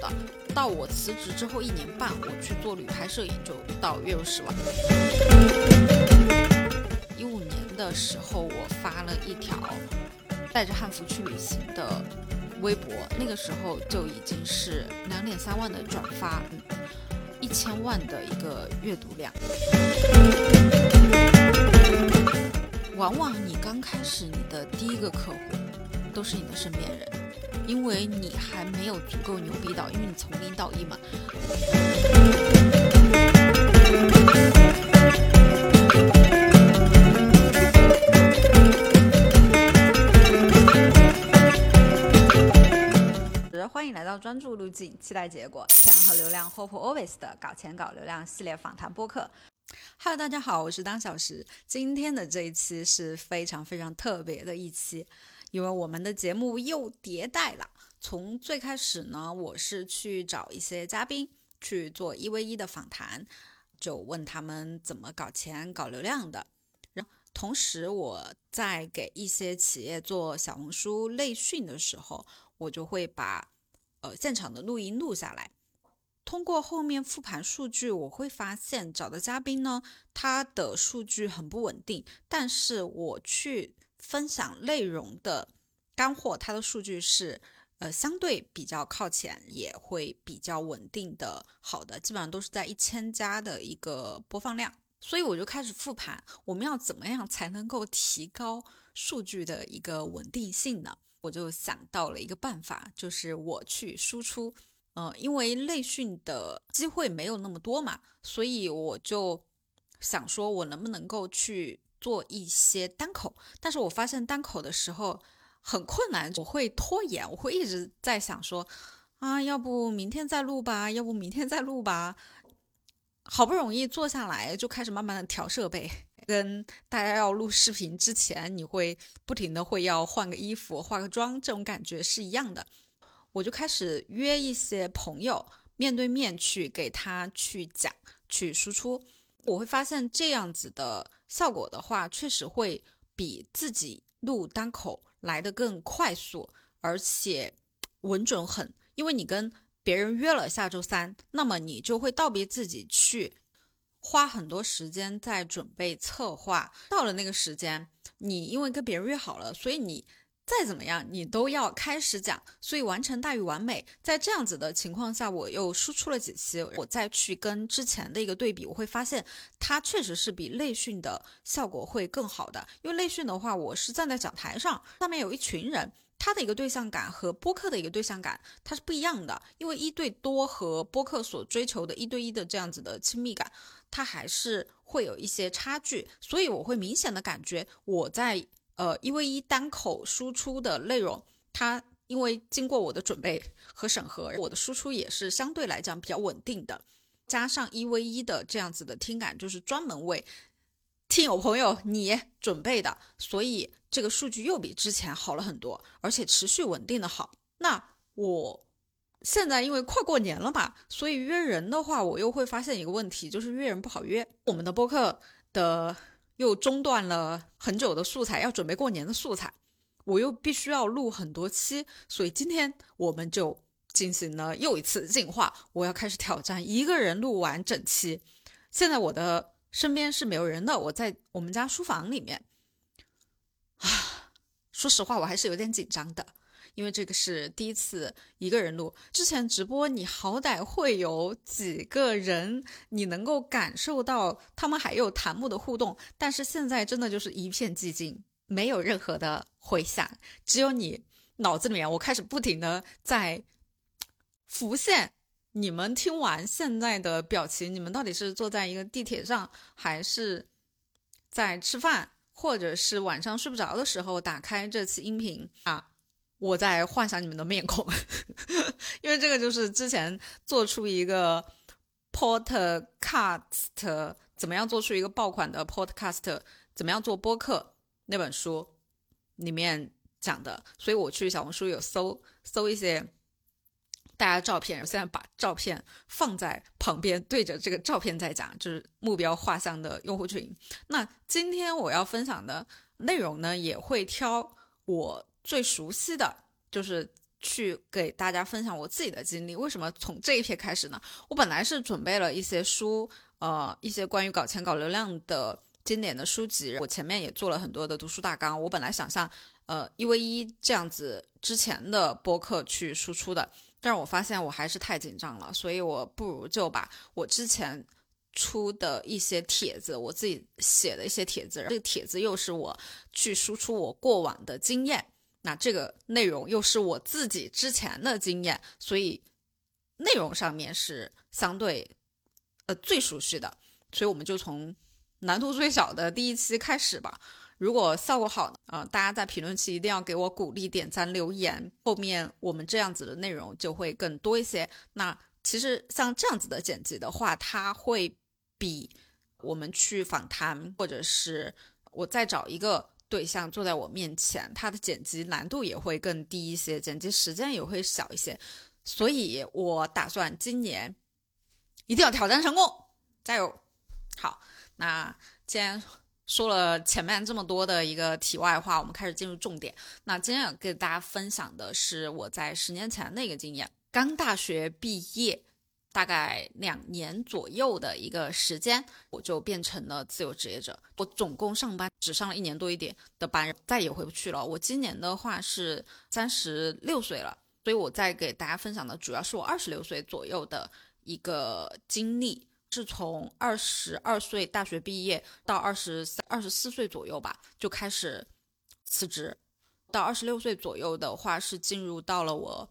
的。到我辞职之后一年半，我去做旅拍摄影，就到月入十万。一五年的时候，我发了一条带着汉服去旅行的微博，那个时候就已经是两点三万的转发，一千万的一个阅读量。往往你刚开始，你的第一个客户都是你的身边人，因为你还没有足够牛逼到，因为你从零到一嘛。欢迎来到专注路径，期待结果，钱和流量，Hope Always 的搞钱搞流量系列访谈播客。Hello，大家好，我是当小时。今天的这一期是非常非常特别的一期，因为我们的节目又迭代了。从最开始呢，我是去找一些嘉宾去做一 v 一的访谈，就问他们怎么搞钱、搞流量的。然后，同时我在给一些企业做小红书内训的时候，我就会把呃现场的录音录下来。通过后面复盘数据，我会发现找的嘉宾呢，他的数据很不稳定，但是我去分享内容的干货，它的数据是呃相对比较靠前，也会比较稳定的好的，基本上都是在一千加的一个播放量。所以我就开始复盘，我们要怎么样才能够提高数据的一个稳定性呢？我就想到了一个办法，就是我去输出。嗯，因为内训的机会没有那么多嘛，所以我就想说，我能不能够去做一些单口？但是我发现单口的时候很困难，我会拖延，我会一直在想说，啊，要不明天再录吧，要不明天再录吧。好不容易坐下来，就开始慢慢的调设备，跟大家要录视频之前，你会不停的会要换个衣服、化个妆，这种感觉是一样的。我就开始约一些朋友，面对面去给他去讲、去输出。我会发现这样子的效果的话，确实会比自己录单口来的更快速，而且稳准狠。因为你跟别人约了下周三，那么你就会道别自己去花很多时间在准备策划。到了那个时间，你因为跟别人约好了，所以你。再怎么样，你都要开始讲，所以完成大于完美。在这样子的情况下，我又输出了几期，我再去跟之前的一个对比，我会发现它确实是比内训的效果会更好的。因为内训的话，我是站在讲台上，上面有一群人，他的一个对象感和播客的一个对象感它是不一样的。因为一对多和播客所追求的一对一的这样子的亲密感，它还是会有一些差距，所以我会明显的感觉我在。呃，一 v 一单口输出的内容，它因为经过我的准备和审核，我的输出也是相对来讲比较稳定的。加上一 v 一的这样子的听感，就是专门为听友朋友你准备的，所以这个数据又比之前好了很多，而且持续稳定的好。那我现在因为快过年了嘛，所以约人的话，我又会发现一个问题，就是约人不好约。我们的播客的。又中断了很久的素材，要准备过年的素材，我又必须要录很多期，所以今天我们就进行了又一次进化，我要开始挑战一个人录完整期。现在我的身边是没有人的，我在我们家书房里面，啊，说实话我还是有点紧张的。因为这个是第一次一个人录，之前直播你好歹会有几个人，你能够感受到他们还有弹幕的互动，但是现在真的就是一片寂静，没有任何的回响，只有你脑子里面，我开始不停的在浮现你们听完现在的表情，你们到底是坐在一个地铁上，还是在吃饭，或者是晚上睡不着的时候打开这期音频啊？我在幻想你们的面孔，因为这个就是之前做出一个 podcast 怎么样做出一个爆款的 podcast，怎么样做播客那本书里面讲的，所以我去小红书有搜搜一些大家照片，现在把照片放在旁边对着这个照片在讲，就是目标画像的用户群。那今天我要分享的内容呢，也会挑我。最熟悉的就是去给大家分享我自己的经历。为什么从这一篇开始呢？我本来是准备了一些书，呃，一些关于搞钱、搞流量的经典的书籍。我前面也做了很多的读书大纲。我本来想像呃一 v 一这样子之前的播客去输出的，但是我发现我还是太紧张了，所以我不如就把我之前出的一些帖子，我自己写的一些帖子，这个帖子又是我去输出我过往的经验。那这个内容又是我自己之前的经验，所以内容上面是相对呃最熟悉的，所以我们就从难度最小的第一期开始吧。如果效果好啊，大家在评论区一定要给我鼓励、点赞、留言，后面我们这样子的内容就会更多一些。那其实像这样子的剪辑的话，它会比我们去访谈，或者是我再找一个。对象坐在我面前，他的剪辑难度也会更低一些，剪辑时间也会小一些，所以我打算今年一定要挑战成功，加油！好，那既然说了前面这么多的一个题外话，我们开始进入重点。那今天要跟大家分享的是我在十年前的一个经验，刚大学毕业。大概两年左右的一个时间，我就变成了自由职业者。我总共上班只上了一年多一点的班，再也回不去了。我今年的话是三十六岁了，所以我在给大家分享的主要是我二十六岁左右的一个经历，是从二十二岁大学毕业到二十三、二十四岁左右吧，就开始辞职，到二十六岁左右的话是进入到了我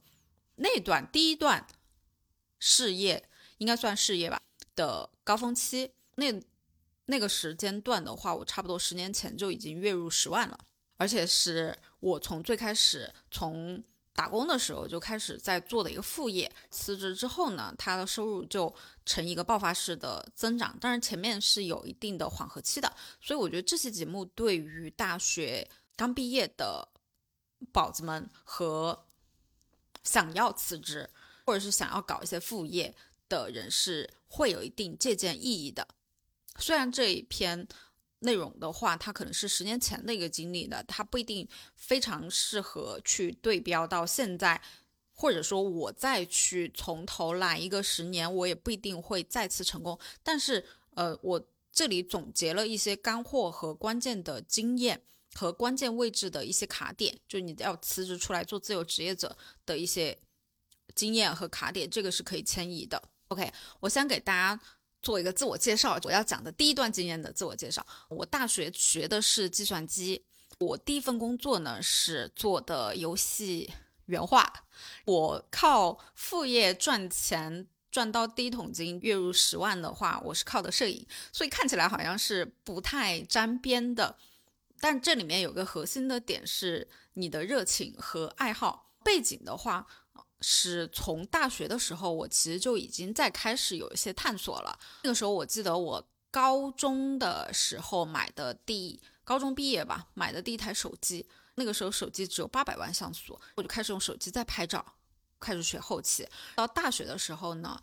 那段第一段。事业应该算事业吧的高峰期，那那个时间段的话，我差不多十年前就已经月入十万了，而且是我从最开始从打工的时候就开始在做的一个副业。辞职之后呢，他的收入就呈一个爆发式的增长，当然前面是有一定的缓和期的。所以我觉得这期节目对于大学刚毕业的宝子们和想要辞职。或者是想要搞一些副业的人是会有一定借鉴意义的。虽然这一篇内容的话，它可能是十年前的一个经历的，它不一定非常适合去对标到现在，或者说我再去从头来一个十年，我也不一定会再次成功。但是，呃，我这里总结了一些干货和关键的经验和关键位置的一些卡点，就你要辞职出来做自由职业者的一些。经验和卡点，这个是可以迁移的。OK，我先给大家做一个自我介绍。我要讲的第一段经验的自我介绍，我大学学的是计算机。我第一份工作呢是做的游戏原画。我靠副业赚钱赚到第一桶金，月入十万的话，我是靠的摄影。所以看起来好像是不太沾边的，但这里面有个核心的点是你的热情和爱好。背景的话。是从大学的时候，我其实就已经在开始有一些探索了。那个时候，我记得我高中的时候买的第高中毕业吧，买的第一台手机。那个时候手机只有八百万像素，我就开始用手机在拍照，开始学后期。到大学的时候呢，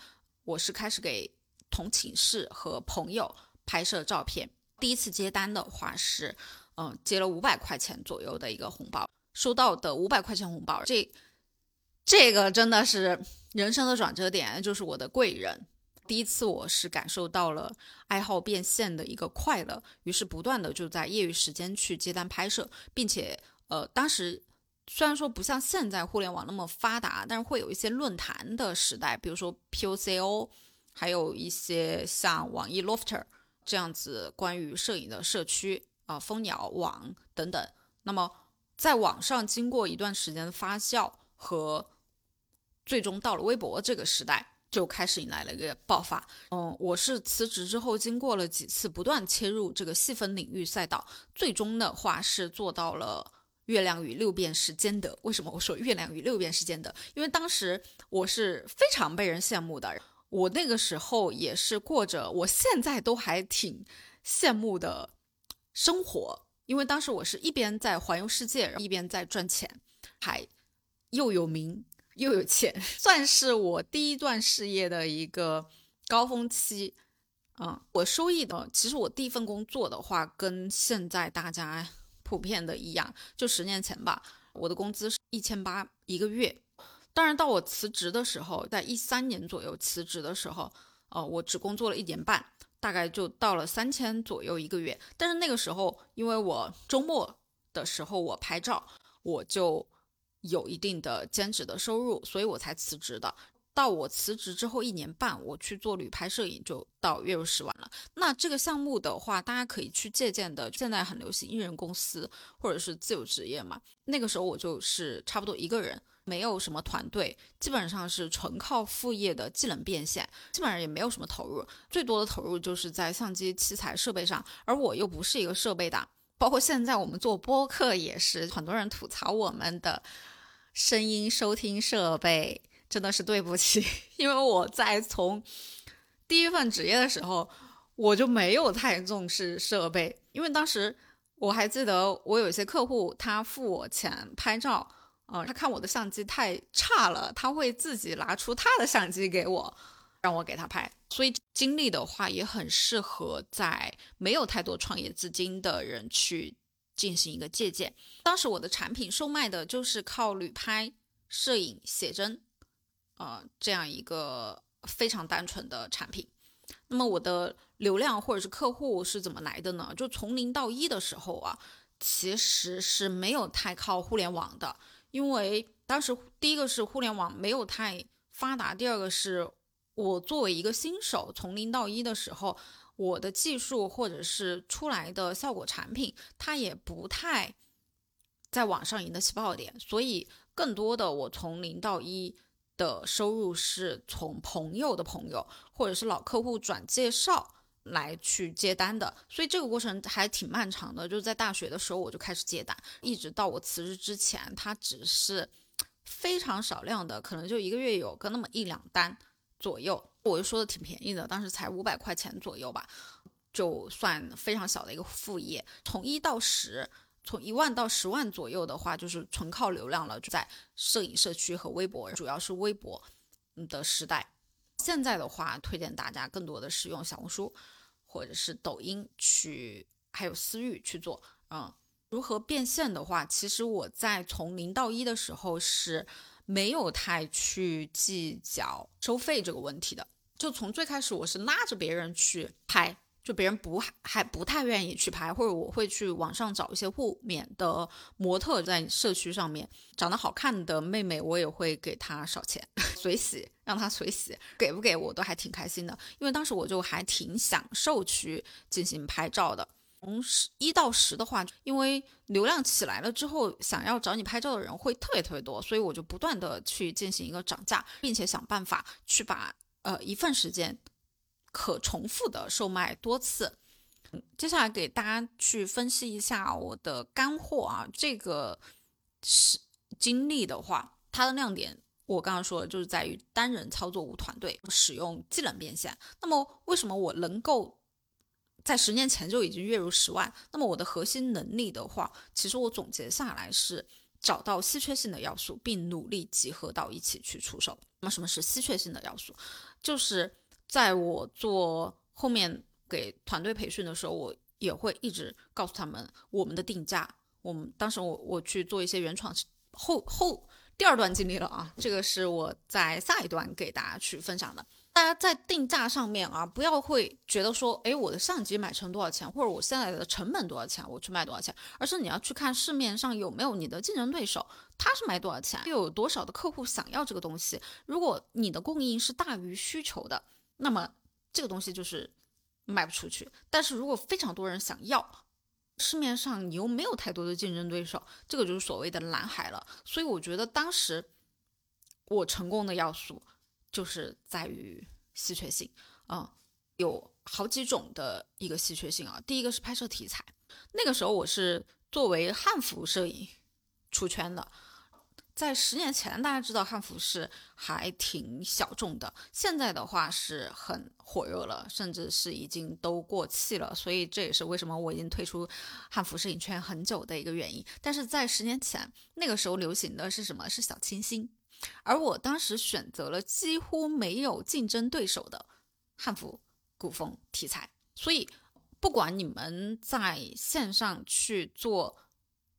我是开始给同寝室和朋友拍摄照片。第一次接单的话是，嗯，接了五百块钱左右的一个红包，收到的五百块钱红包，这。这个真的是人生的转折点，就是我的贵人。第一次我是感受到了爱好变现的一个快乐，于是不断的就在业余时间去接单拍摄，并且呃，当时虽然说不像现在互联网那么发达，但是会有一些论坛的时代，比如说 POCO，还有一些像网易 Lofter 这样子关于摄影的社区啊，蜂鸟网等等。那么在网上经过一段时间的发酵和最终到了微博这个时代，就开始迎来了一个爆发。嗯，我是辞职之后，经过了几次不断切入这个细分领域赛道，最终的话是做到了月亮与六便士兼得。为什么我说月亮与六便士兼得？因为当时我是非常被人羡慕的，我那个时候也是过着我现在都还挺羡慕的生活，因为当时我是一边在环游世界，一边在赚钱，还又有名。又有钱，算是我第一段事业的一个高峰期。嗯，我收益的，其实我第一份工作的话，跟现在大家普遍的一样，就十年前吧，我的工资是一千八一个月。当然，到我辞职的时候，在一三年左右辞职的时候，呃，我只工作了一年半，大概就到了三千左右一个月。但是那个时候，因为我周末的时候我拍照，我就有一定的兼职的收入，所以我才辞职的。到我辞职之后一年半，我去做旅拍摄影，就到月入十万了。那这个项目的话，大家可以去借鉴的。现在很流行艺人公司或者是自由职业嘛。那个时候我就是差不多一个人，没有什么团队，基本上是纯靠副业的技能变现，基本上也没有什么投入，最多的投入就是在相机、器材、设备上。而我又不是一个设备党，包括现在我们做播客也是，很多人吐槽我们的声音收听设备。真的是对不起，因为我在从第一份职业的时候，我就没有太重视设备，因为当时我还记得我有一些客户，他付我钱拍照，呃，他看我的相机太差了，他会自己拿出他的相机给我，让我给他拍。所以经历的话，也很适合在没有太多创业资金的人去进行一个借鉴。当时我的产品售卖的就是靠旅拍、摄影、写真。呃，这样一个非常单纯的产品，那么我的流量或者是客户是怎么来的呢？就从零到一的时候啊，其实是没有太靠互联网的，因为当时第一个是互联网没有太发达，第二个是我作为一个新手，从零到一的时候，我的技术或者是出来的效果产品，它也不太在网上赢得起爆点，所以更多的我从零到一。的收入是从朋友的朋友或者是老客户转介绍来去接单的，所以这个过程还挺漫长的。就是在大学的时候我就开始接单，一直到我辞职之前，它只是非常少量的，可能就一个月有个那么一两单左右。我就说的挺便宜的，当时才五百块钱左右吧，就算非常小的一个副业。从一到十。从一万到十万左右的话，就是纯靠流量了。就在摄影社区和微博，主要是微博的时代。现在的话，推荐大家更多的是用小红书或者是抖音去，还有私域去做。嗯，如何变现的话，其实我在从零到一的时候是没有太去计较收费这个问题的。就从最开始，我是拉着别人去拍。就别人不还不太愿意去拍，或者我会去网上找一些互免的模特，在社区上面长得好看的妹妹，我也会给她少钱，随喜，让她随喜，给不给我都还挺开心的，因为当时我就还挺享受去进行拍照的。从十一到十的话，因为流量起来了之后，想要找你拍照的人会特别特别多，所以我就不断的去进行一个涨价，并且想办法去把呃一份时间。可重复的售卖多次。接下来给大家去分析一下我的干货啊，这个是经历的话，它的亮点我刚刚说的就是在于单人操作无团队，使用技能变现。那么为什么我能够在十年前就已经月入十万？那么我的核心能力的话，其实我总结下来是找到稀缺性的要素，并努力集合到一起去出手。那么什么是稀缺性的要素？就是。在我做后面给团队培训的时候，我也会一直告诉他们我们的定价。我们当时我我去做一些原创后后第二段经历了啊，这个是我在下一段给大家去分享的。大家在定价上面啊，不要会觉得说，哎，我的相机买成多少钱，或者我现在的成本多少钱，我去卖多少钱，而是你要去看市面上有没有你的竞争对手，他是卖多少钱，又有多少的客户想要这个东西。如果你的供应是大于需求的。那么这个东西就是卖不出去，但是如果非常多人想要，市面上你又没有太多的竞争对手，这个就是所谓的蓝海了。所以我觉得当时我成功的要素就是在于稀缺性啊，有好几种的一个稀缺性啊。第一个是拍摄题材，那个时候我是作为汉服摄影出圈的。在十年前，大家知道汉服是还挺小众的，现在的话是很火热了，甚至是已经都过气了。所以这也是为什么我已经退出汉服摄影圈很久的一个原因。但是在十年前，那个时候流行的是什么？是小清新，而我当时选择了几乎没有竞争对手的汉服古风题材。所以，不管你们在线上去做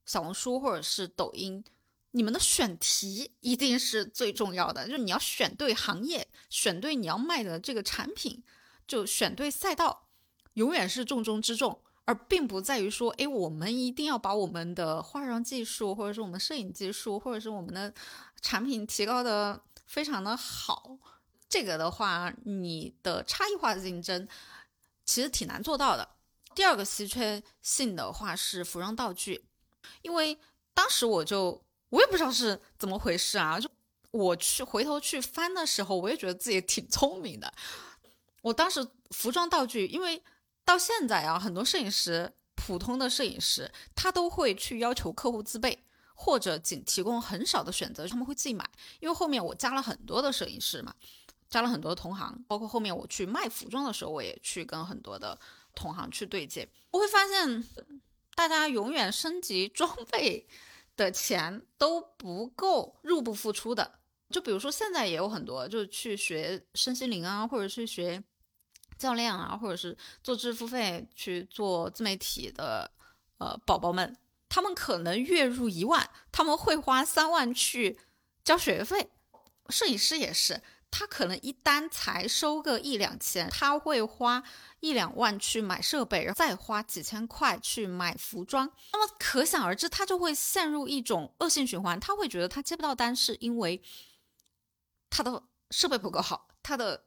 小红书或者是抖音。你们的选题一定是最重要的，就是你要选对行业，选对你要卖的这个产品，就选对赛道，永远是重中之重，而并不在于说，哎，我们一定要把我们的化妆技术，或者是我们摄影技术，或者是我们的产品提高的非常的好。这个的话，你的差异化的竞争其实挺难做到的。第二个稀缺性的话是服装道具，因为当时我就我也不知道是怎么回事啊，就我去回头去翻的时候，我也觉得自己挺聪明的。我当时服装道具，因为到现在啊，很多摄影师，普通的摄影师，他都会去要求客户自备，或者仅提供很少的选择，他们会自己买。因为后面我加了很多的摄影师嘛。加了很多同行，包括后面我去卖服装的时候，我也去跟很多的同行去对接。我会发现，大家永远升级装备的钱都不够入不敷出的。就比如说现在也有很多，就是去学身心灵啊，或者是学教练啊，或者是做知识付费去做自媒体的呃宝宝们，他们可能月入一万，他们会花三万去交学费。摄影师也是。他可能一单才收个一两千，他会花一两万去买设备，然后再花几千块去买服装。那么可想而知，他就会陷入一种恶性循环。他会觉得他接不到单，是因为他的设备不够好，他的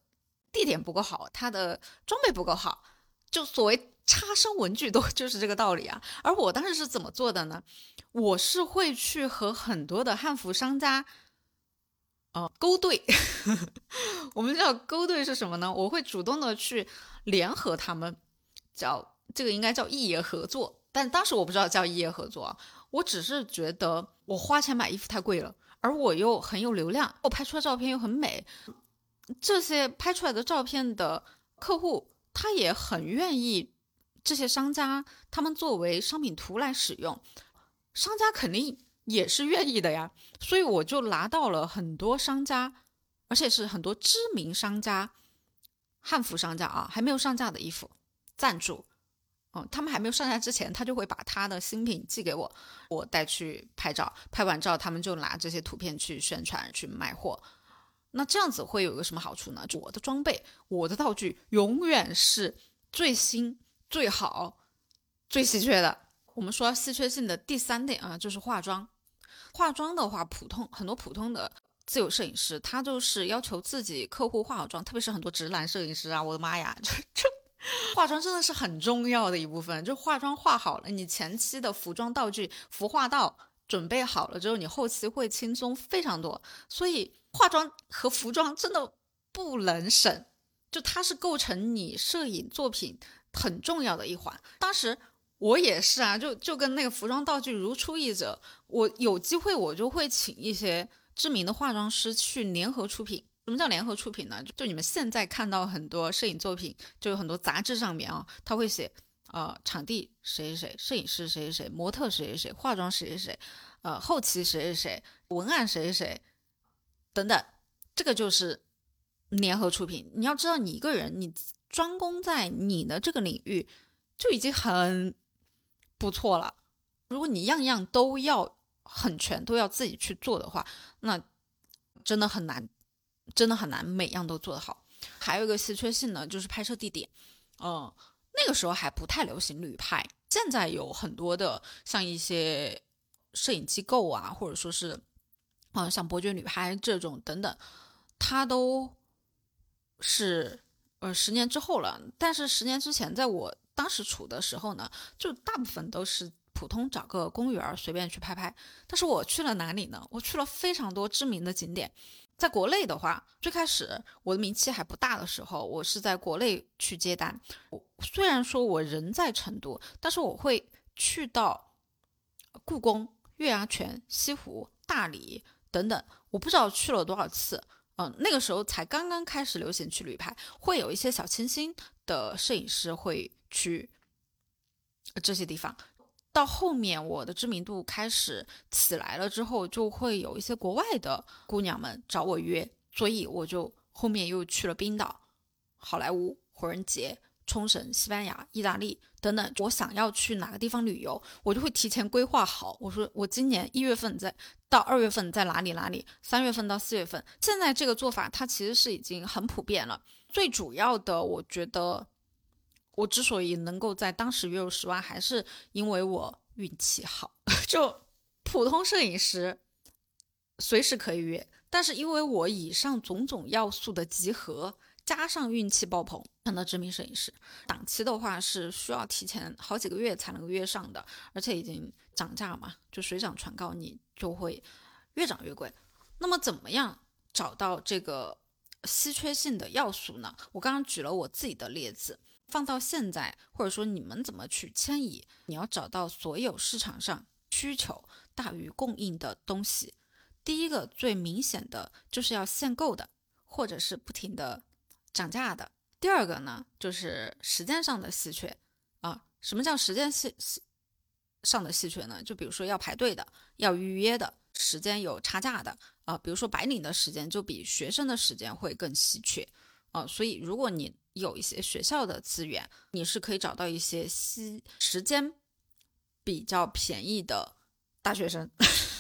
地点不够好，他的装备不够好。就所谓差生文具都 就是这个道理啊。而我当时是怎么做的呢？我是会去和很多的汉服商家。哦，勾兑，我们叫勾兑是什么呢？我会主动的去联合他们，叫这个应该叫异业合作，但当时我不知道叫异业合作，我只是觉得我花钱买衣服太贵了，而我又很有流量，我拍出来照片又很美，这些拍出来的照片的客户他也很愿意，这些商家他们作为商品图来使用，商家肯定。也是愿意的呀，所以我就拿到了很多商家，而且是很多知名商家，汉服商家啊，还没有上架的衣服赞助，嗯，他们还没有上架之前，他就会把他的新品寄给我，我带去拍照，拍完照他们就拿这些图片去宣传去卖货。那这样子会有一个什么好处呢？我的装备，我的道具永远是最新、最好、最稀缺的。我们说稀缺性的第三点啊，就是化妆。化妆的话，普通很多普通的自由摄影师，他就是要求自己客户化好妆，特别是很多直男摄影师啊，我的妈呀，这这化妆真的是很重要的一部分。就化妆化好了，你前期的服装道具、服化道准备好了之后，你后期会轻松非常多。所以化妆和服装真的不能省，就它是构成你摄影作品很重要的一环。当时。我也是啊，就就跟那个服装道具如出一辙。我有机会，我就会请一些知名的化妆师去联合出品。什么叫联合出品呢？就你们现在看到很多摄影作品，就有很多杂志上面啊，他会写，呃，场地谁谁谁，摄影师谁谁谁，模特谁谁谁，化妆谁谁谁，呃，后期谁谁谁，文案谁谁谁，等等，这个就是联合出品。你要知道，你一个人，你专攻在你的这个领域，就已经很。不错了，如果你样样都要很全，都要自己去做的话，那真的很难，真的很难每样都做得好。还有一个稀缺性呢，就是拍摄地点。嗯，那个时候还不太流行旅拍，现在有很多的像一些摄影机构啊，或者说是，嗯，像伯爵旅拍这种等等，它都是呃十年之后了。但是十年之前，在我。当时处的时候呢，就大部分都是普通找个公园随便去拍拍。但是我去了哪里呢？我去了非常多知名的景点。在国内的话，最开始我的名气还不大的时候，我是在国内去接单。我虽然说我人在成都，但是我会去到故宫、月牙泉、西湖、大理等等，我不知道去了多少次。嗯，那个时候才刚刚开始流行去旅拍，会有一些小清新的摄影师会。去这些地方，到后面我的知名度开始起来了之后，就会有一些国外的姑娘们找我约，所以我就后面又去了冰岛、好莱坞、火人节、冲绳、西班牙、意大利等等，我想要去哪个地方旅游，我就会提前规划好。我说我今年一月份在到二月份在哪里哪里，三月份到四月份。现在这个做法它其实是已经很普遍了。最主要的，我觉得我之所以能够在当时月入十万，还是因为我运气好。就普通摄影师随时可以约，但是因为我以上种种要素的集合。加上运气爆棚，成了知名摄影师。档期的话是需要提前好几个月才能够约上的，而且已经涨价嘛，就水涨船高，你就会越涨越贵。那么怎么样找到这个稀缺性的要素呢？我刚刚举了我自己的例子，放到现在，或者说你们怎么去迁移？你要找到所有市场上需求大于供应的东西。第一个最明显的就是要限购的，或者是不停的。涨价的第二个呢，就是时间上的稀缺啊。什么叫时间稀稀上的稀缺呢？就比如说要排队的，要预约的，时间有差价的啊。比如说白领的时间就比学生的时间会更稀缺啊。所以如果你有一些学校的资源，你是可以找到一些稀时间比较便宜的大学生。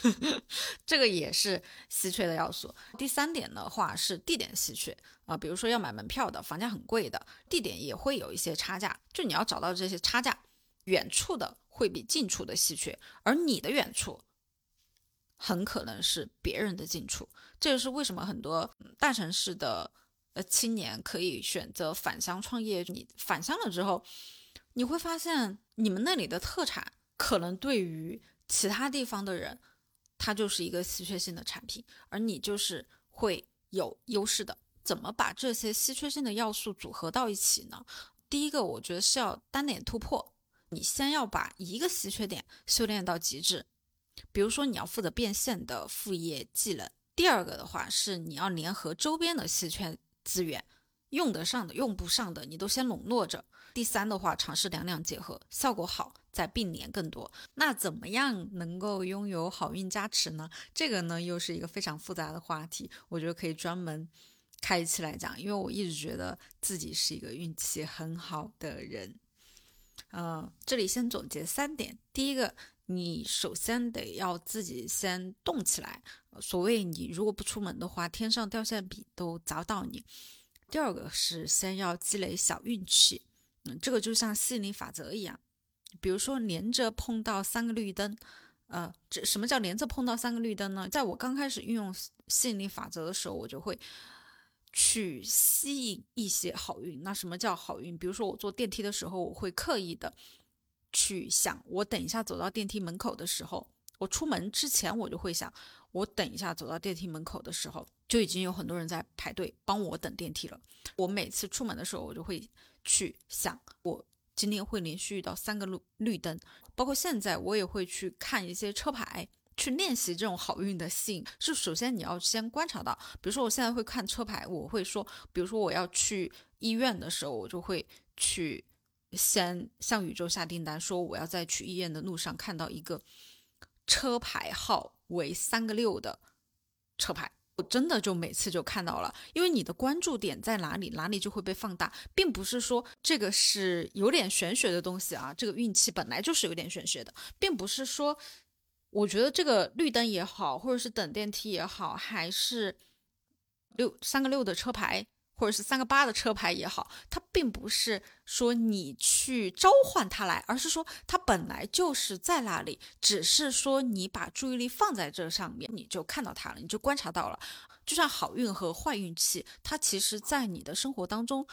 这个也是稀缺的要素。第三点的话是地点稀缺啊，比如说要买门票的，房价很贵的，地点也会有一些差价。就你要找到这些差价，远处的会比近处的稀缺，而你的远处很可能是别人的近处。这就是为什么很多大城市的呃青年可以选择返乡创业。你返乡了之后，你会发现你们那里的特产可能对于其他地方的人。它就是一个稀缺性的产品，而你就是会有优势的。怎么把这些稀缺性的要素组合到一起呢？第一个，我觉得是要单点突破。你先要把一个稀缺点修炼到极致，比如说你要负责变现的副业技能。第二个的话是你要联合周边的稀缺资源，用得上的、用不上的，你都先笼络着。第三的话，尝试两两结合，效果好再并联更多。那怎么样能够拥有好运加持呢？这个呢又是一个非常复杂的话题，我觉得可以专门开一期来讲。因为我一直觉得自己是一个运气很好的人。嗯，这里先总结三点：第一个，你首先得要自己先动起来。所谓你如果不出门的话，天上掉馅饼都砸到你。第二个是先要积累小运气。嗯，这个就像吸引力法则一样，比如说连着碰到三个绿灯，呃，这什么叫连着碰到三个绿灯呢？在我刚开始运用吸引力法则的时候，我就会去吸引一些好运。那什么叫好运？比如说我坐电梯的时候，我会刻意的去想，我等一下走到电梯门口的时候，我出门之前我就会想，我等一下走到电梯门口的时候，就已经有很多人在排队帮我等电梯了。我每次出门的时候，我就会。去想，我今天会连续遇到三个绿绿灯，包括现在我也会去看一些车牌，去练习这种好运的吸引。是首先你要先观察到，比如说我现在会看车牌，我会说，比如说我要去医院的时候，我就会去先向宇宙下订单，说我要在去医院的路上看到一个车牌号为三个六的车牌。真的就每次就看到了，因为你的关注点在哪里，哪里就会被放大，并不是说这个是有点玄学的东西啊。这个运气本来就是有点玄学的，并不是说，我觉得这个绿灯也好，或者是等电梯也好，还是六三个六的车牌。或者是三个八的车牌也好，它并不是说你去召唤它来，而是说它本来就是在那里，只是说你把注意力放在这上面，你就看到它了，你就观察到了。就像好运和坏运气，它其实在你的生活当中，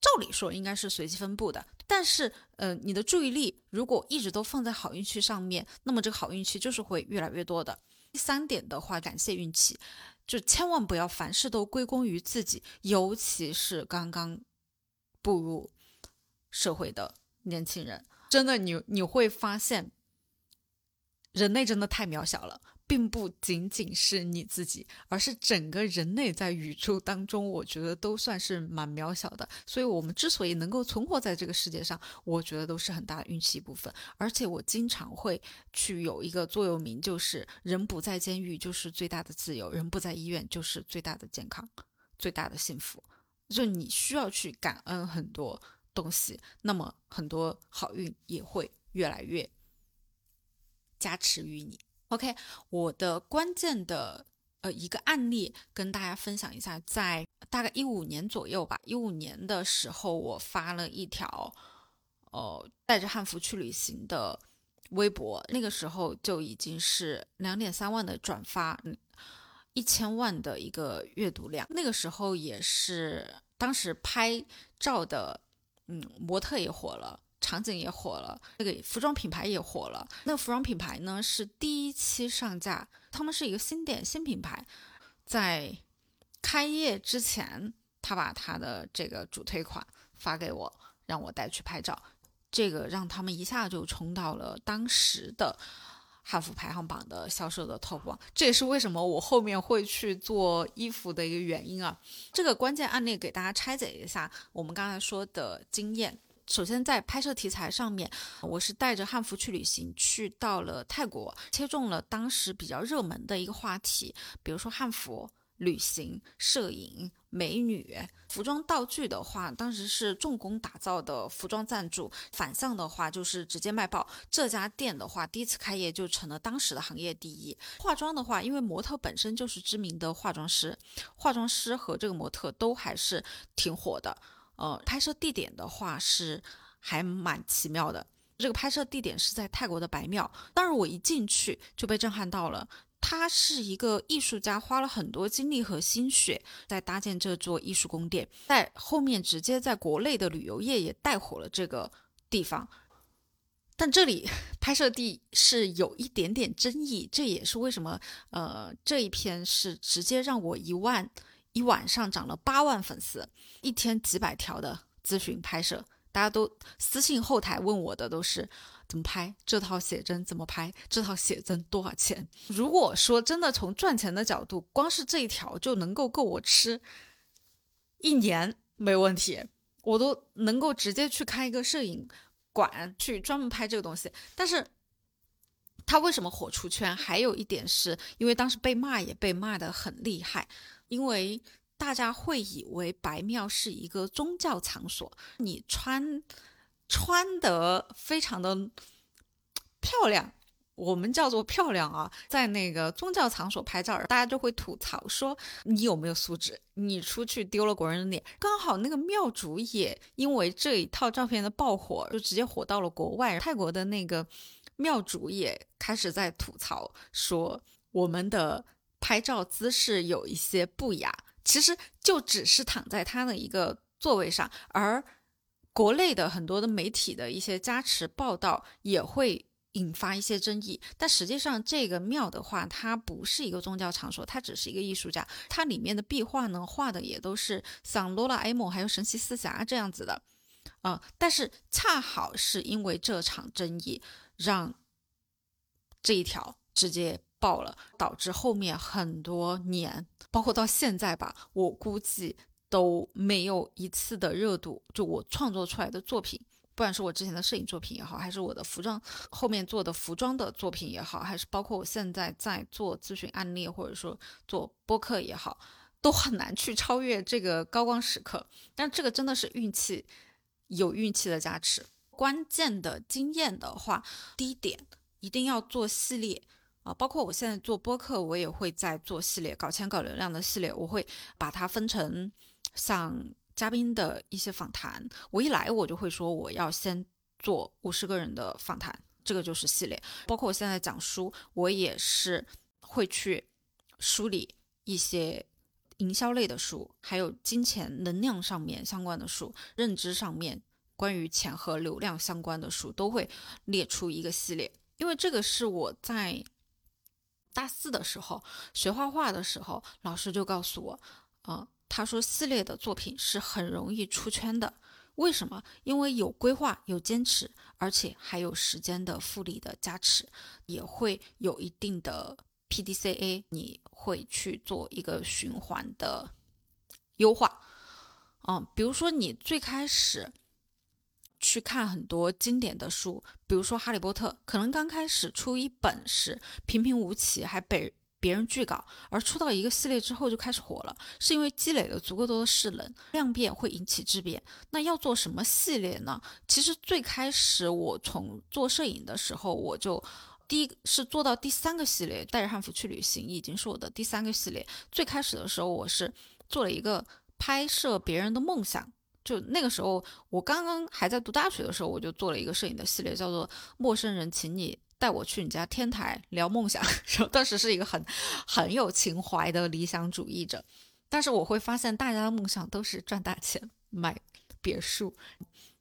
照理说应该是随机分布的。但是，呃，你的注意力如果一直都放在好运气上面，那么这个好运气就是会越来越多的。第三点的话，感谢运气。就千万不要凡事都归功于自己，尤其是刚刚步入社会的年轻人，真的，你你会发现，人类真的太渺小了。并不仅仅是你自己，而是整个人类在宇宙当中，我觉得都算是蛮渺小的。所以，我们之所以能够存活在这个世界上，我觉得都是很大的运气一部分。而且，我经常会去有一个座右铭，就是“人不在监狱就是最大的自由，人不在医院就是最大的健康，最大的幸福”。就你需要去感恩很多东西，那么很多好运也会越来越加持于你。OK，我的关键的呃一个案例跟大家分享一下，在大概一五年左右吧，一五年的时候，我发了一条呃带着汉服去旅行的微博，那个时候就已经是两点三万的转发，嗯，一千万的一个阅读量。那个时候也是当时拍照的。嗯，模特也火了，场景也火了，那个服装品牌也火了。那服装品牌呢是第一期上架，他们是一个新店新品牌，在开业之前，他把他的这个主推款发给我，让我带去拍照，这个让他们一下就冲到了当时的。汉服排行榜的销售的 top one，这也是为什么我后面会去做衣服的一个原因啊。这个关键案例给大家拆解一下，我们刚才说的经验。首先在拍摄题材上面，我是带着汉服去旅行，去到了泰国，切中了当时比较热门的一个话题，比如说汉服。旅行、摄影、美女、服装道具的话，当时是重工打造的服装赞助；反向的话就是直接卖爆。这家店的话，第一次开业就成了当时的行业第一。化妆的话，因为模特本身就是知名的化妆师，化妆师和这个模特都还是挺火的。呃，拍摄地点的话是还蛮奇妙的。这个拍摄地点是在泰国的白庙，当时我一进去就被震撼到了。他是一个艺术家，花了很多精力和心血在搭建这座艺术宫殿，在后面直接在国内的旅游业也带火了这个地方。但这里 拍摄地是有一点点争议，这也是为什么呃这一篇是直接让我一万一晚上涨了八万粉丝，一天几百条的咨询拍摄，大家都私信后台问我的都是。怎么拍这套写真？怎么拍这套写真？多少钱？如果说真的从赚钱的角度，光是这一条就能够够我吃一年没问题，我都能够直接去开一个摄影馆去专门拍这个东西。但是，他为什么火出圈？还有一点是因为当时被骂也被骂得很厉害，因为大家会以为白庙是一个宗教场所，你穿。穿得非常的漂亮，我们叫做漂亮啊，在那个宗教场所拍照，大家就会吐槽说你有没有素质？你出去丢了国人的脸。刚好那个庙主也因为这一套照片的爆火，就直接火到了国外。泰国的那个庙主也开始在吐槽说我们的拍照姿势有一些不雅，其实就只是躺在他的一个座位上，而。国内的很多的媒体的一些加持报道也会引发一些争议，但实际上这个庙的话，它不是一个宗教场所，它只是一个艺术家。它里面的壁画呢，画的也都是像罗拉 A 梦还有神奇四侠这样子的，啊，但是恰好是因为这场争议，让这一条直接爆了，导致后面很多年，包括到现在吧，我估计。都没有一次的热度，就我创作出来的作品，不管是我之前的摄影作品也好，还是我的服装后面做的服装的作品也好，还是包括我现在在做咨询案例或者说做播客也好，都很难去超越这个高光时刻。但这个真的是运气，有运气的加持。关键的经验的话，第一点一定要做系列啊，包括我现在做播客，我也会在做系列，搞钱搞流量的系列，我会把它分成。像嘉宾的一些访谈，我一来我就会说我要先做五十个人的访谈，这个就是系列。包括我现在讲书，我也是会去梳理一些营销类的书，还有金钱能量上面相关的书，认知上面关于钱和流量相关的书都会列出一个系列。因为这个是我在大四的时候学画画的时候，老师就告诉我，啊。他说：“系列的作品是很容易出圈的，为什么？因为有规划、有坚持，而且还有时间的复利的加持，也会有一定的 PDCA，你会去做一个循环的优化。嗯，比如说你最开始去看很多经典的书，比如说《哈利波特》，可能刚开始出一本是平平无奇，还被。”别人拒稿，而出到一个系列之后就开始火了，是因为积累了足够多的势能，量变会引起质变。那要做什么系列呢？其实最开始我从做摄影的时候，我就第一是做到第三个系列，带着汉服去旅行，已经是我的第三个系列。最开始的时候，我是做了一个拍摄别人的梦想。就那个时候，我刚刚还在读大学的时候，我就做了一个摄影的系列，叫做《陌生人，请你带我去你家天台聊梦想》。当时是一个很很有情怀的理想主义者，但是我会发现大家的梦想都是赚大钱、买别墅、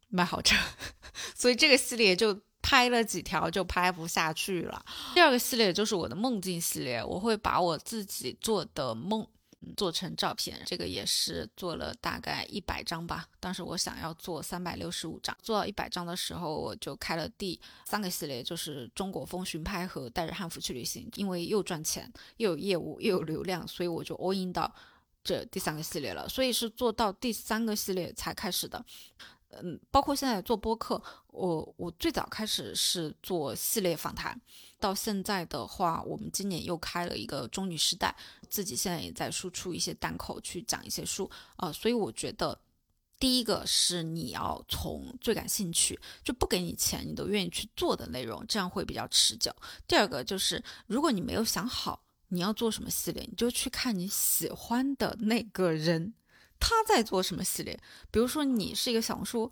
买豪车，所以这个系列就拍了几条就拍不下去了。第二个系列就是我的梦境系列，我会把我自己做的梦。做成照片，这个也是做了大概一百张吧。当时我想要做三百六十五张，做到一百张的时候，我就开了第三个系列，就是中国风巡拍和带着汉服去旅行。因为又赚钱，又有业务，又有流量，所以我就 all in 到这第三个系列了。所以是做到第三个系列才开始的。嗯，包括现在做播客，我我最早开始是做系列访谈，到现在的话，我们今年又开了一个中女时代，自己现在也在输出一些单口去讲一些书啊，所以我觉得，第一个是你要从最感兴趣，就不给你钱你都愿意去做的内容，这样会比较持久。第二个就是，如果你没有想好你要做什么系列，你就去看你喜欢的那个人。他在做什么系列？比如说，你是一个小红书，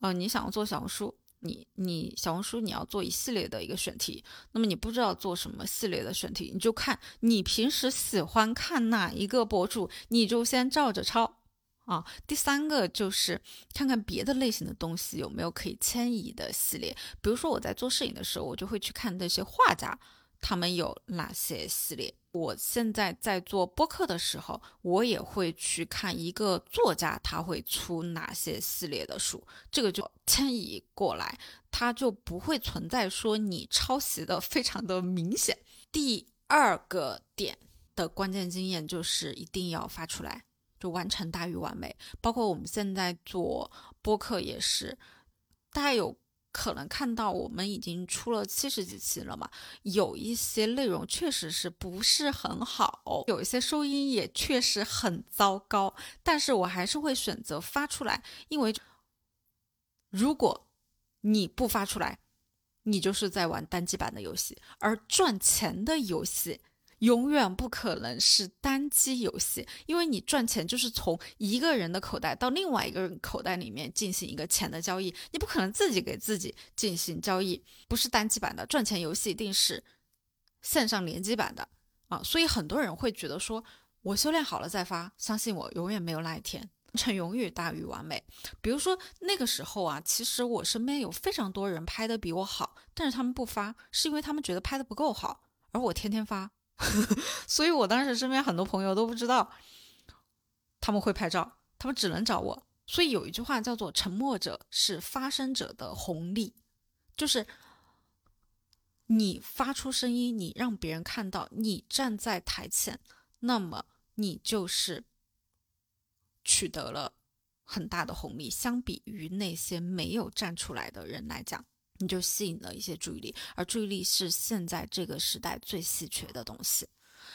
呃，你想要做小红书，你你小红书你要做一系列的一个选题，那么你不知道做什么系列的选题，你就看你平时喜欢看哪一个博主，你就先照着抄啊。第三个就是看看别的类型的东西有没有可以迁移的系列，比如说我在做摄影的时候，我就会去看那些画家。他们有哪些系列？我现在在做播客的时候，我也会去看一个作家他会出哪些系列的书，这个就迁移过来，它就不会存在说你抄袭的非常的明显。第二个点的关键经验就是一定要发出来，就完成大于完美。包括我们现在做播客也是，大家有。可能看到我们已经出了七十几期了嘛，有一些内容确实是不是很好，有一些收音也确实很糟糕，但是我还是会选择发出来，因为如果你不发出来，你就是在玩单机版的游戏，而赚钱的游戏。永远不可能是单机游戏，因为你赚钱就是从一个人的口袋到另外一个人口袋里面进行一个钱的交易，你不可能自己给自己进行交易，不是单机版的赚钱游戏一定是线上联机版的啊，所以很多人会觉得说，我修炼好了再发，相信我，永远没有那一天，成永远大于完美。比如说那个时候啊，其实我身边有非常多人拍的比我好，但是他们不发，是因为他们觉得拍的不够好，而我天天发。所以，我当时身边很多朋友都不知道他们会拍照，他们只能找我。所以有一句话叫做“沉默者是发声者的红利”，就是你发出声音，你让别人看到你站在台前，那么你就是取得了很大的红利。相比于那些没有站出来的人来讲。你就吸引了一些注意力，而注意力是现在这个时代最稀缺的东西。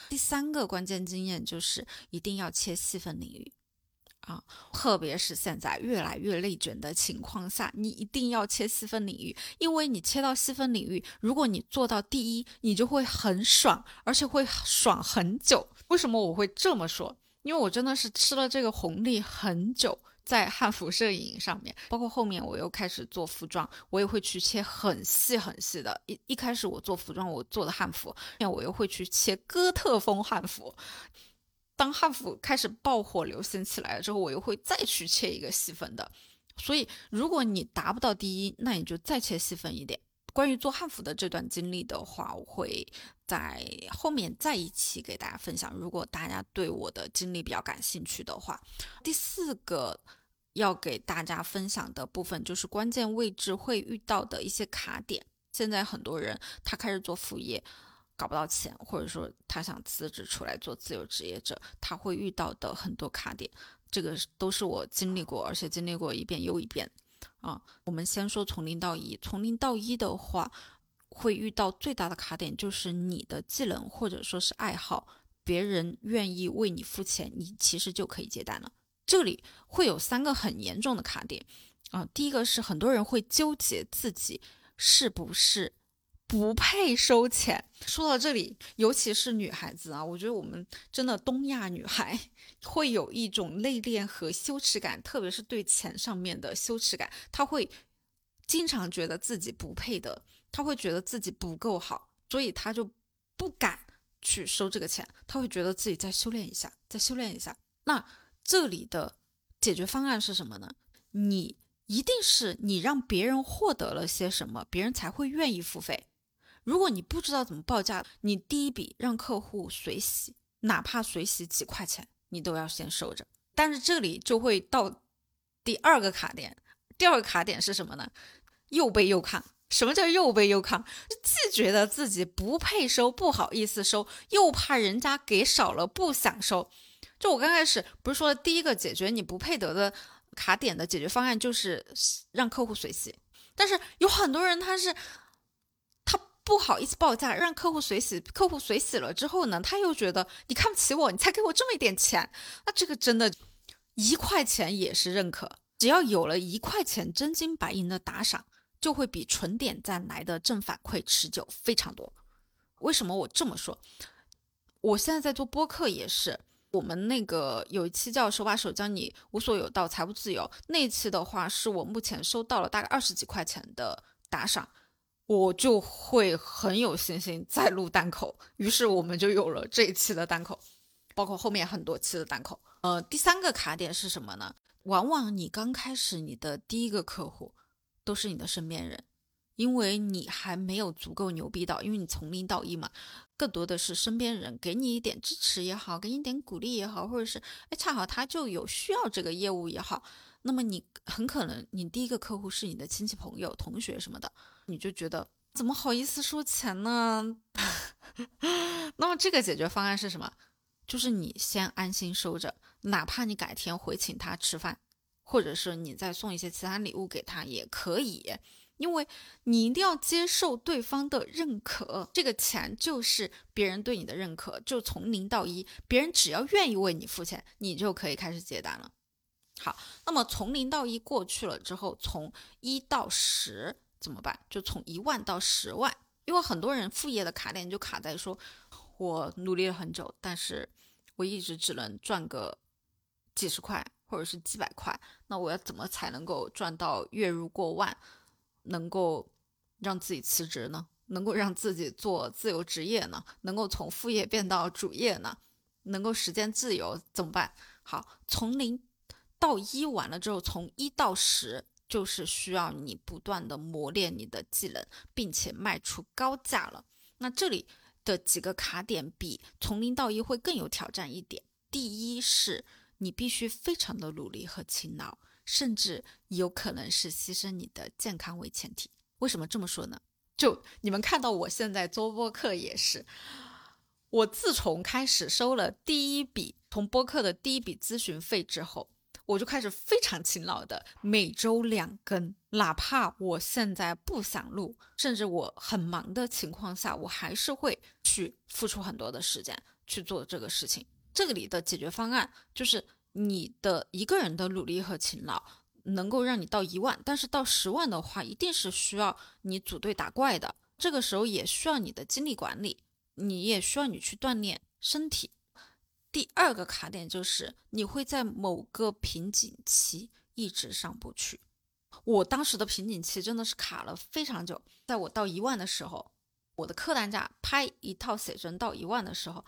第三个关键经验就是一定要切细分领域啊，特别是现在越来越内卷的情况下，你一定要切细分领域，因为你切到细分领域，如果你做到第一，你就会很爽，而且会爽很久。为什么我会这么说？因为我真的是吃了这个红利很久。在汉服摄影上面，包括后面我又开始做服装，我也会去切很细很细的。一一开始我做服装，我做的汉服，那我又会去切哥特风汉服。当汉服开始爆火流行起来了之后，我又会再去切一个细分的。所以，如果你达不到第一，那你就再切细分一点。关于做汉服的这段经历的话，我会在后面再一起给大家分享。如果大家对我的经历比较感兴趣的话，第四个要给大家分享的部分就是关键位置会遇到的一些卡点。现在很多人他开始做副业，搞不到钱，或者说他想辞职出来做自由职业者，他会遇到的很多卡点，这个都是我经历过，而且经历过一遍又一遍。啊，我们先说从零到一。从零到一的话，会遇到最大的卡点就是你的技能或者说是爱好，别人愿意为你付钱，你其实就可以接单了。这里会有三个很严重的卡点啊，第一个是很多人会纠结自己是不是。不配收钱。说到这里，尤其是女孩子啊，我觉得我们真的东亚女孩会有一种内敛和羞耻感，特别是对钱上面的羞耻感，她会经常觉得自己不配的，她会觉得自己不够好，所以她就不敢去收这个钱，她会觉得自己再修炼一下，再修炼一下。那这里的解决方案是什么呢？你一定是你让别人获得了些什么，别人才会愿意付费。如果你不知道怎么报价，你第一笔让客户随喜，哪怕随喜几块钱，你都要先收着。但是这里就会到第二个卡点，第二个卡点是什么呢？又背又亢。什么叫又背又亢？既觉得自己不配收，不好意思收，又怕人家给少了不想收。就我刚开始不是说第一个解决你不配得的卡点的解决方案就是让客户随喜，但是有很多人他是。不好意思报价，让客户随喜，客户随喜了之后呢，他又觉得你看不起我，你才给我这么一点钱，那这个真的，一块钱也是认可。只要有了一块钱真金白银的打赏，就会比纯点赞来的正反馈持久非常多。为什么我这么说？我现在在做播客也是，我们那个有一期叫“手把手教你无所有到财务自由”，那一期的话是我目前收到了大概二十几块钱的打赏。我就会很有信心再录单口，于是我们就有了这一期的单口，包括后面很多期的单口。呃，第三个卡点是什么呢？往往你刚开始你的第一个客户都是你的身边人，因为你还没有足够牛逼到，因为你从零到一嘛，更多的是身边人给你一点支持也好，给你一点鼓励也好，或者是哎恰好他就有需要这个业务也好。那么你很可能，你第一个客户是你的亲戚朋友、同学什么的，你就觉得怎么好意思收钱呢？那么这个解决方案是什么？就是你先安心收着，哪怕你改天回请他吃饭，或者是你再送一些其他礼物给他也可以，因为你一定要接受对方的认可，这个钱就是别人对你的认可，就从零到一，别人只要愿意为你付钱，你就可以开始接单了。好，那么从零到一过去了之后，从一到十怎么办？就从一万到十万，因为很多人副业的卡点就卡在说，我努力了很久，但是我一直只能赚个几十块或者是几百块，那我要怎么才能够赚到月入过万，能够让自己辞职呢？能够让自己做自由职业呢？能够从副业变到主业呢？能够时间自由怎么办？好，从零。到一完了之后，从一到十就是需要你不断的磨练你的技能，并且卖出高价了。那这里的几个卡点比从零到一会更有挑战一点。第一是你必须非常的努力和勤劳，甚至有可能是牺牲你的健康为前提。为什么这么说呢？就你们看到我现在做播客也是，我自从开始收了第一笔从播客的第一笔咨询费之后。我就开始非常勤劳的每周两更，哪怕我现在不想录，甚至我很忙的情况下，我还是会去付出很多的时间去做这个事情。这个里的解决方案就是你的一个人的努力和勤劳能够让你到一万，但是到十万的话，一定是需要你组队打怪的。这个时候也需要你的精力管理，你也需要你去锻炼身体。第二个卡点就是你会在某个瓶颈期一直上不去。我当时的瓶颈期真的是卡了非常久，在我到一万的时候，我的客单价拍一套写真到一万的时候，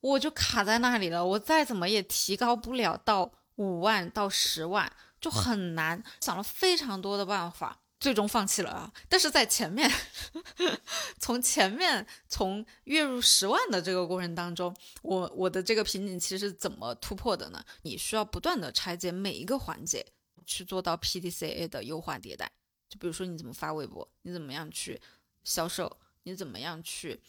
我就卡在那里了。我再怎么也提高不了到五万到十万，就很难。想了非常多的办法。最终放弃了啊！但是在前面，从前面从月入十万的这个过程当中，我我的这个瓶颈期是怎么突破的呢？你需要不断的拆解每一个环节，去做到 PDCA 的优化迭代。就比如说你怎么发微博，你怎么样去销售，你怎么样去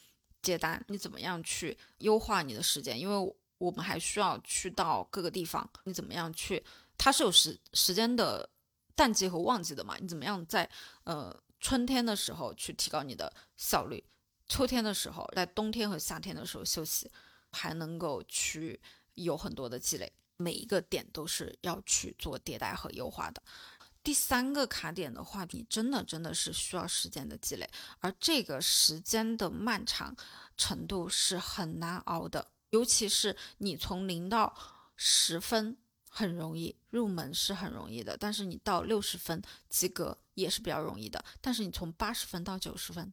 接单，你怎么样去优化你的时间，因为我们还需要去到各个地方，你怎么样去？它是有时时间的。淡季和旺季的嘛，你怎么样在呃春天的时候去提高你的效率，秋天的时候，在冬天和夏天的时候休息，还能够去有很多的积累。每一个点都是要去做迭代和优化的。第三个卡点的话，你真的真的是需要时间的积累，而这个时间的漫长程度是很难熬的。尤其是你从零到十分很容易入门是很容易的，但是你到六十分及格也是比较容易的。但是你从八十分到九十分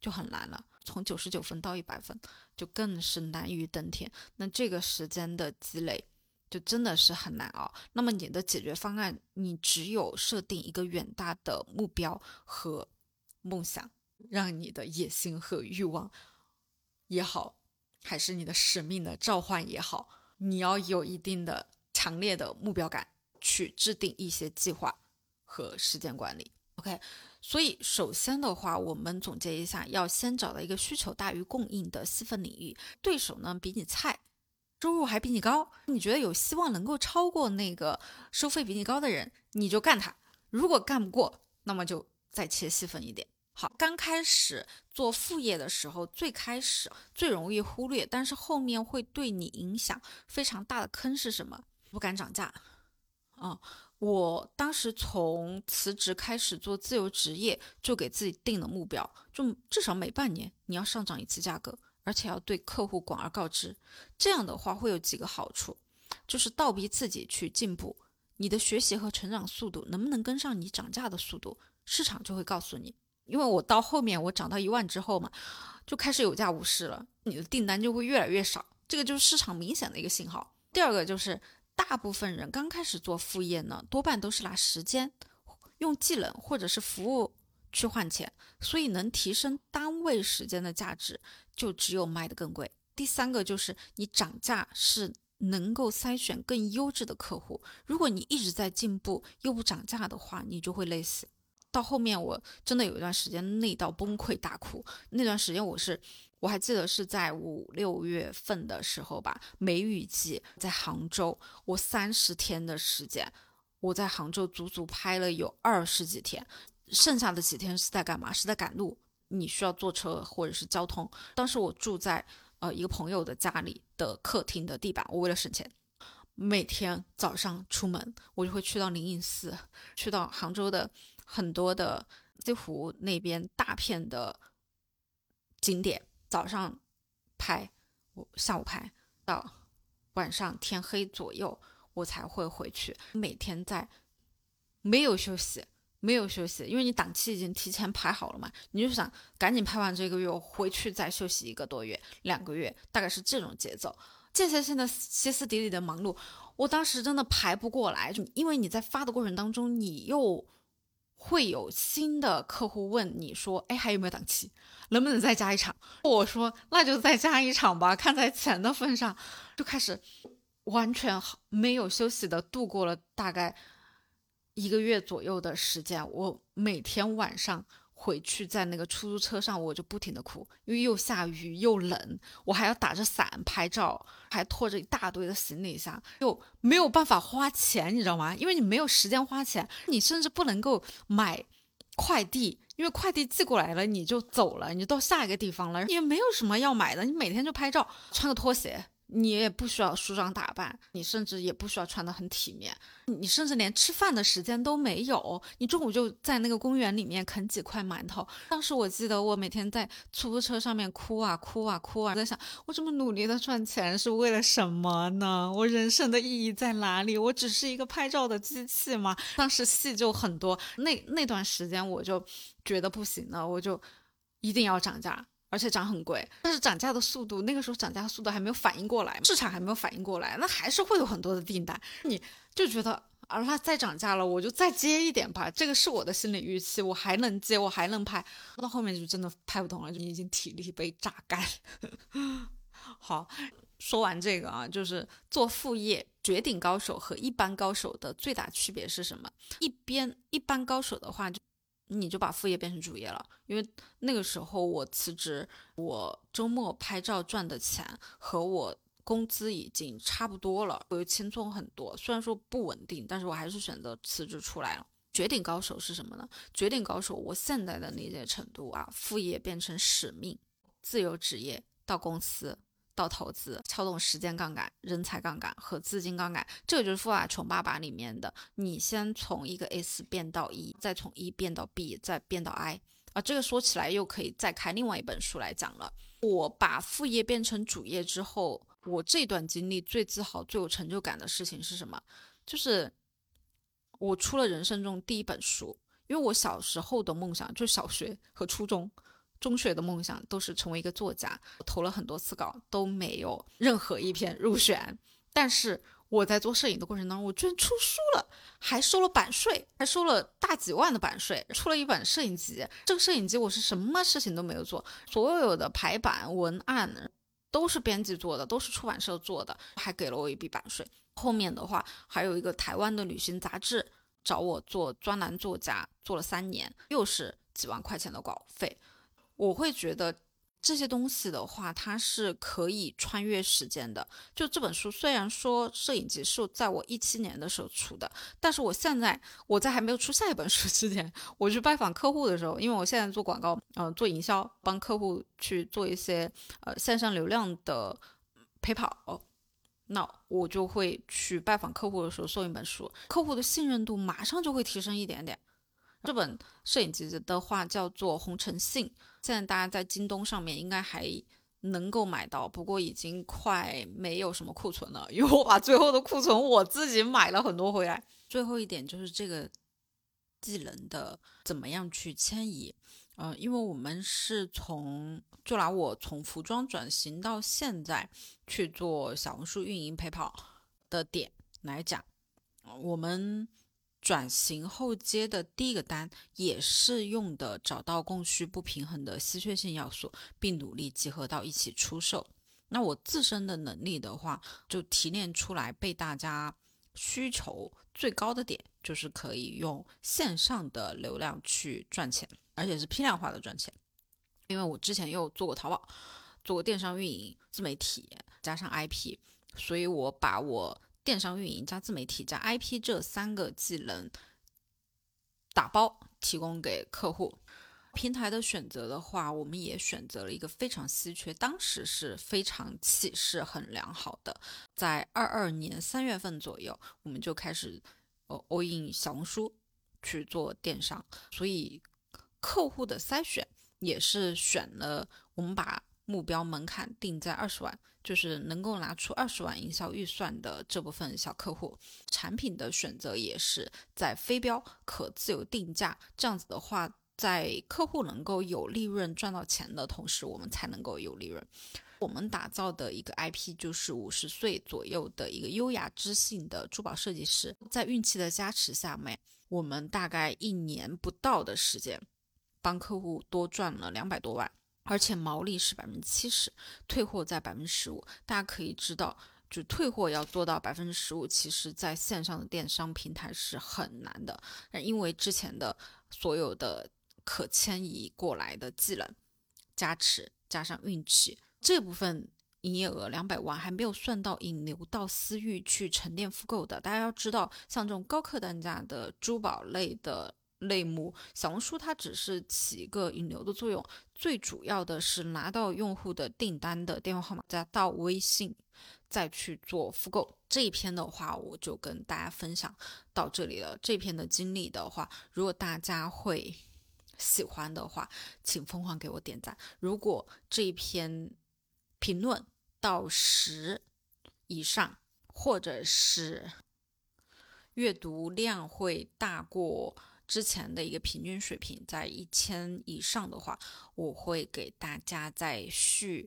就很难了，从九十九分到一百分就更是难于登天。那这个时间的积累。就真的是很难熬。那么你的解决方案，你只有设定一个远大的目标和梦想，让你的野心和欲望也好，还是你的使命的召唤也好，你要有一定的强烈的目标感，去制定一些计划和时间管理。OK，所以首先的话，我们总结一下，要先找到一个需求大于供应的细分领域，对手呢比你菜。收入还比你高，你觉得有希望能够超过那个收费比你高的人，你就干他。如果干不过，那么就再切细分一点。好，刚开始做副业的时候，最开始最容易忽略，但是后面会对你影响非常大的坑是什么？不敢涨价。啊，我当时从辞职开始做自由职业，就给自己定了目标，就至少每半年你要上涨一次价格。而且要对客户广而告之，这样的话会有几个好处，就是倒逼自己去进步，你的学习和成长速度能不能跟上你涨价的速度，市场就会告诉你。因为我到后面我涨到一万之后嘛，就开始有价无市了，你的订单就会越来越少，这个就是市场明显的一个信号。第二个就是大部分人刚开始做副业呢，多半都是拿时间、用技能或者是服务。去换钱，所以能提升单位时间的价值，就只有卖的更贵。第三个就是你涨价是能够筛选更优质的客户。如果你一直在进步又不涨价的话，你就会累死。到后面我真的有一段时间累到崩溃大哭。那段时间我是我还记得是在五六月份的时候吧，梅雨季，在杭州，我三十天的时间，我在杭州足足拍了有二十几天。剩下的几天是在干嘛？是在赶路。你需要坐车或者是交通。当时我住在呃一个朋友的家里的客厅的地板。我为了省钱，每天早上出门，我就会去到灵隐寺，去到杭州的很多的西湖那边大片的景点。早上拍，我下午拍到晚上天黑左右，我才会回去。每天在没有休息。没有休息，因为你档期已经提前排好了嘛，你就想赶紧拍完这个月，我回去再休息一个多月、两个月，大概是这种节奏。间歇性的歇斯底里的忙碌，我当时真的排不过来，就因为你在发的过程当中，你又会有新的客户问你说：“哎，还有没有档期？能不能再加一场？”我说：“那就再加一场吧。”看在钱的份上，就开始完全没有休息的度过了大概。一个月左右的时间，我每天晚上回去在那个出租车上，我就不停的哭，因为又下雨又冷，我还要打着伞拍照，还拖着一大堆的行李箱，又没有办法花钱，你知道吗？因为你没有时间花钱，你甚至不能够买快递，因为快递寄过来了你就走了，你到下一个地方了，也没有什么要买的，你每天就拍照，穿个拖鞋。你也不需要梳妆打扮，你甚至也不需要穿得很体面，你甚至连吃饭的时间都没有。你中午就在那个公园里面啃几块馒头。当时我记得我每天在出租车上面哭啊哭啊哭啊，在想我这么努力的赚钱是为了什么呢？我人生的意义在哪里？我只是一个拍照的机器吗？当时戏就很多，那那段时间我就觉得不行了，我就一定要涨价。而且涨很贵，但是涨价的速度，那个时候涨价速度还没有反应过来，市场还没有反应过来，那还是会有很多的订单，你就觉得啊，那再涨价了，我就再接一点吧，这个是我的心理预期，我还能接，我还能拍，到后面就真的拍不动了，就已经体力被榨干。好，说完这个啊，就是做副业，绝顶高手和一般高手的最大区别是什么？一边一般高手的话就。你就把副业变成主业了，因为那个时候我辞职，我周末拍照赚的钱和我工资已经差不多了，我又轻松很多。虽然说不稳定，但是我还是选择辞职出来了。绝顶高手是什么呢？绝顶高手，我现在的理解程度啊，副业变成使命，自由职业到公司到投资，撬动时间杠杆、人才杠杆和资金杠杆，这个就是富爸穷爸爸里面的，你先从一个 S 变到一，再从一变到 B，再变到 I 啊，这个说起来又可以再开另外一本书来讲了。我把副业变成主业之后，我这段经历最自豪、最有成就感的事情是什么？就是我出了人生中第一本书。因为我小时候的梦想，就小学和初中、中学的梦想都是成为一个作家。投了很多次稿，都没有任何一篇入选。但是我在做摄影的过程当中，我居然出书了，还收了版税，还收了大几万的版税，出了一本摄影集。这个摄影集我是什么事情都没有做，所有的排版、文案都是编辑做的，都是出版社做的，还给了我一笔版税。后面的话，还有一个台湾的旅行杂志。找我做专栏作家，做了三年，又是几万块钱的稿费。我会觉得这些东西的话，它是可以穿越时间的。就这本书，虽然说摄影集是在我一七年的时候出的，但是我现在我在还没有出下一本书之前，我去拜访客户的时候，因为我现在做广告，嗯，做营销，帮客户去做一些呃线上流量的陪跑。那我就会去拜访客户的时候送一本书，客户的信任度马上就会提升一点点。这本摄影集的话叫做《红尘信》，现在大家在京东上面应该还能够买到，不过已经快没有什么库存了，因为我把最后的库存我自己买了很多回来。最后一点就是这个技能的怎么样去迁移。嗯，因为我们是从就拿我从服装转型到现在去做小红书运营陪跑的点来讲，我们转型后接的第一个单也是用的找到供需不平衡的稀缺性要素，并努力集合到一起出售。那我自身的能力的话，就提炼出来被大家需求最高的点，就是可以用线上的流量去赚钱。而且是批量化的赚钱，因为我之前又做过淘宝，做过电商运营、自媒体加上 IP，所以我把我电商运营加自媒体加 IP 这三个技能打包提供给客户。平台的选择的话，我们也选择了一个非常稀缺，当时是非常气势很良好的，在二二年三月份左右，我们就开始呃 all in 小红书去做电商，所以。客户的筛选也是选了我们把目标门槛定在二十万，就是能够拿出二十万营销预算的这部分小客户。产品的选择也是在非标可自由定价，这样子的话，在客户能够有利润赚到钱的同时，我们才能够有利润。我们打造的一个 IP 就是五十岁左右的一个优雅知性的珠宝设计师，在运气的加持下面，我们大概一年不到的时间。帮客户多赚了两百多万，而且毛利是百分之七十，退货在百分之十五。大家可以知道，就退货要做到百分之十五，其实在线上的电商平台是很难的。因为之前的所有的可迁移过来的技能加持，加上运气，这部分营业额两百万还没有算到引流到私域去沉淀复购的。大家要知道，像这种高客单价的珠宝类的。类目小红书它只是起一个引流的作用，最主要的是拿到用户的订单的电话号码，再到微信，再去做复购。这一篇的话，我就跟大家分享到这里了。这篇的经历的话，如果大家会喜欢的话，请疯狂给我点赞。如果这一篇评论到十以上，或者是阅读量会大过。之前的一个平均水平在一千以上的话，我会给大家再续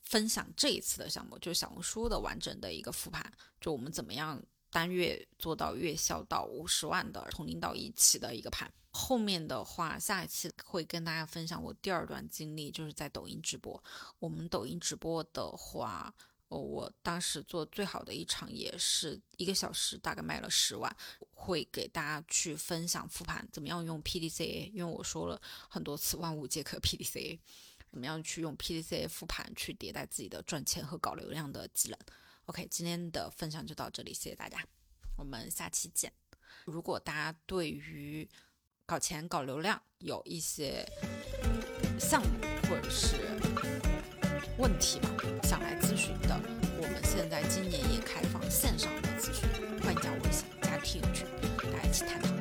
分享这一次的项目，就是小红书的完整的一个复盘，就我们怎么样单月做到月销到五十万的从零到一起的一个盘。后面的话，下一期会跟大家分享我第二段经历，就是在抖音直播。我们抖音直播的话。哦，我当时做最好的一场也是一个小时，大概卖了十万。会给大家去分享复盘，怎么样用 PDCA？因为我说了很多次，万物皆可 PDCA。怎么样去用 PDCA 复盘去迭代自己的赚钱和搞流量的技能？OK，今天的分享就到这里，谢谢大家，我们下期见。如果大家对于搞钱搞流量有一些项目或者是问题嘛，想来咨询的，我们现在今年也开放线上的咨询，欢迎加微信加 T H，大家一起探讨。